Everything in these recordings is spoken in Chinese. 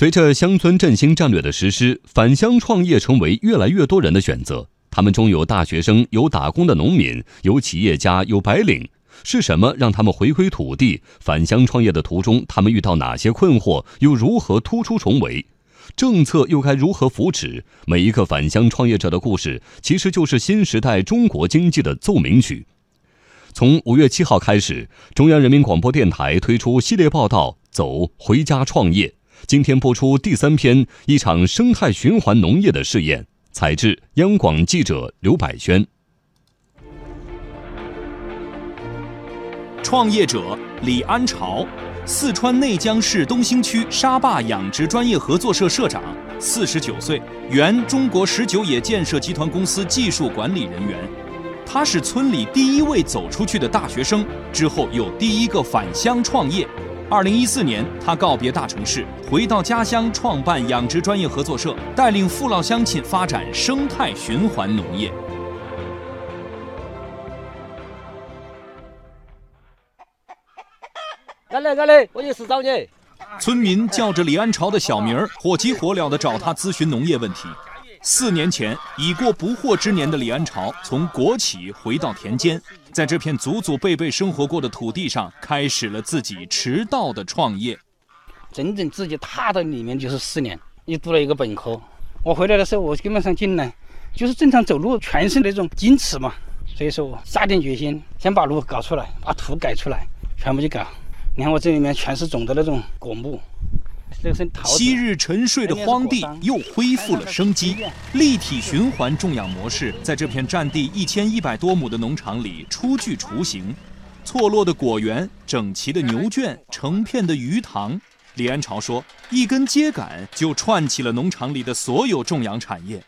随着乡村振兴战略的实施，返乡创业成为越来越多人的选择。他们中有大学生，有打工的农民，有企业家，有白领。是什么让他们回归土地、返乡创业的途中，他们遇到哪些困惑，又如何突出重围？政策又该如何扶持？每一个返乡创业者的故事，其实就是新时代中国经济的奏鸣曲。从五月七号开始，中央人民广播电台推出系列报道《走回家创业》。今天播出第三篇，一场生态循环农业的试验。采制：央广记者刘百轩。创业者李安朝，四川内江市东兴区沙坝养殖专业合作社社长，四十九岁，原中国十九野建设集团公司技术管理人员。他是村里第一位走出去的大学生，之后又第一个返乡创业。二零一四年，他告别大城市，回到家乡创办养殖专业合作社，带领父老乡亲发展生态循环农业。干嘞干嘞，我有事找你。村民叫着李安朝的小名儿，火急火燎地找他咨询农业问题。四年前，已过不惑之年的李安朝从国企回到田间，在这片祖祖辈辈生活过的土地上，开始了自己迟到的创业。整整自己踏到里面就是四年，又读了一个本科。我回来的时候，我基本上进来就是正常走路，全是那种矜持嘛。所以说我下定决心，先把路搞出来，把土改出来，全部去搞。你看我这里面全是种的那种果木。昔日沉睡的荒地又恢复了生机，立体循环种养模式在这片占地一千一百多亩的农场里初具雏形。错落的果园，整齐的牛圈，成片的鱼塘。李安朝说：“一根秸秆就串起了农场里的所有种养产业。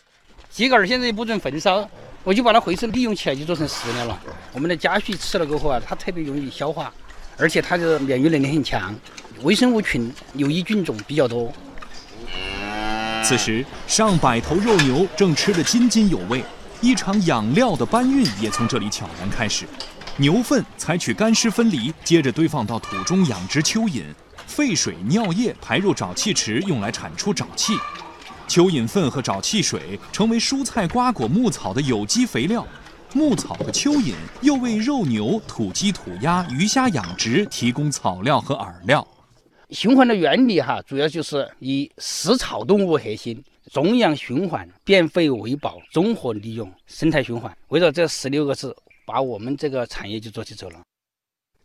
秸秆现在也不准焚烧，我就把它回收利用起来，就做成饲料了。我们的家畜吃了过后啊，它特别容易消化，而且它的免疫能力很强。”微生物群、有益菌种比较多。此时，上百头肉牛正吃得津津有味，一场养料的搬运也从这里悄然开始。牛粪采取干湿分离，接着堆放到土中养殖蚯蚓，废水、尿液排入沼气池，用来产出沼气。蚯蚓粪和沼气水成为蔬菜、瓜果、牧草的有机肥料。牧草和蚯蚓又为肉牛、土鸡、土鸭、鱼虾养殖提供草料和饵料。循环的原理哈，主要就是以食草动物核心，种养循环，变废为宝，综合利用，生态循环。围绕这十六个字，把我们这个产业就做起走了。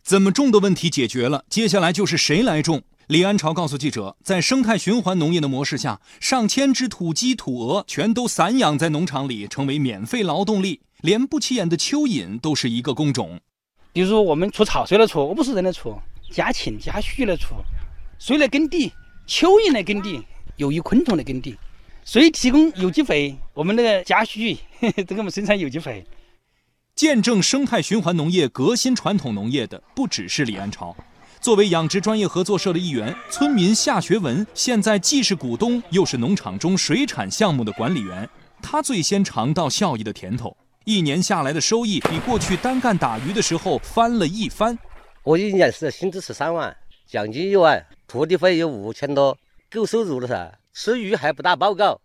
怎么种的问题解决了，接下来就是谁来种。李安朝告诉记者，在生态循环农业的模式下，上千只土鸡、土鹅全都散养在农场里，成为免费劳动力，连不起眼的蚯蚓都是一个工种。比如说我们除草，谁来除？我不是人来除，家禽、家畜来除。谁来耕地？蚯蚓来耕地，有益昆虫来耕地。谁提供有机肥？我们那个家畜 都给我们生产有机肥。见证生态循环农业革新传统农业的不只是李安朝。作为养殖专业合作社的一员，村民夏学文现在既是股东，又是农场中水产项目的管理员。他最先尝到效益的甜头，一年下来的收益比过去单干打鱼的时候翻了一番。我一年是薪资是三万，奖金一万。土地费有五千多，够收入了噻。吃鱼还不打报告，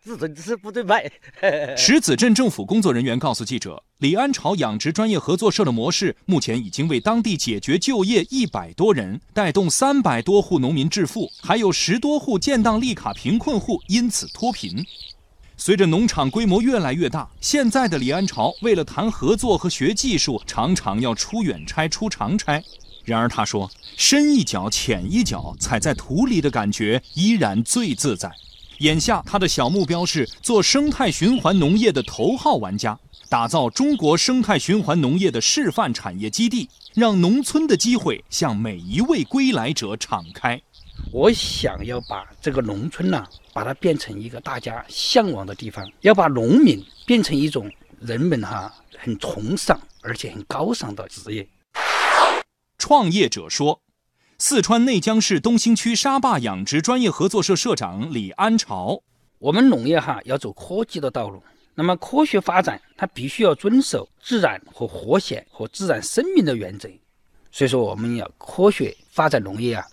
只准吃不准卖。石子镇政府工作人员告诉记者，李安朝养殖专业合作社的模式目前已经为当地解决就业一百多人，带动三百多户农民致富，还有十多户建档立卡贫困户因此脱贫。随着农场规模越来越大，现在的李安朝为了谈合作和学技术，常常要出远差、出长差。然而他说：“深一脚浅一脚，踩在土里的感觉依然最自在。”眼下他的小目标是做生态循环农业的头号玩家，打造中国生态循环农业的示范产业基地，让农村的机会向每一位归来者敞开。我想要把这个农村呢，把它变成一个大家向往的地方，要把农民变成一种人们哈很崇尚而且很高尚的职业。创业者说：“四川内江市东兴区沙坝养殖专业合作社社长李安朝，我们农业哈要走科技的道路。那么科学发展，它必须要遵守自然和和谐和自然生命的原则。所以说，我们要科学发展农业啊，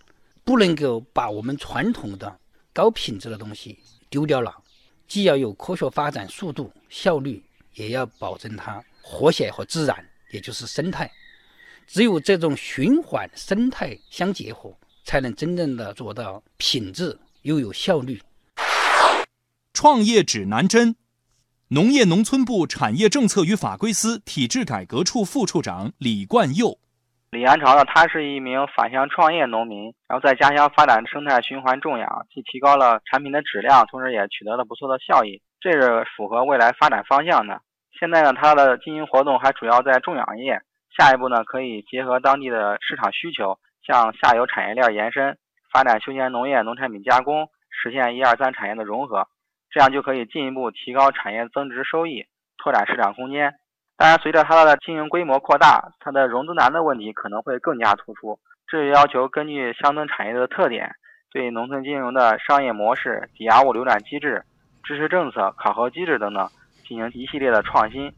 不能够把我们传统的高品质的东西丢掉了。既要有科学发展速度、效率，也要保证它和谐和自然，也就是生态。只有这种循环生态相结合，才能真正的做到品质又有效率。创业指南针，农业农村部产业政策与法规司体制改革处副处长李冠佑。李安朝呢，他是一名返乡创业农民，然后在家乡发展生态循环种养，既提高了产品的质量，同时也取得了不错的效益，这是符合未来发展方向的。现在呢，他的经营活动还主要在种养业，下一步呢，可以结合当地的市场需求，向下游产业链延伸，发展休闲农业、农产品加工，实现一二三产业的融合，这样就可以进一步提高产业增值收益，拓展市场空间。当然，随着它的经营规模扩大，它的融资难的问题可能会更加突出。这就要求根据乡村产业的特点，对农村金融的商业模式、抵押物流转机制、支持政策、考核机制等等进行一系列的创新。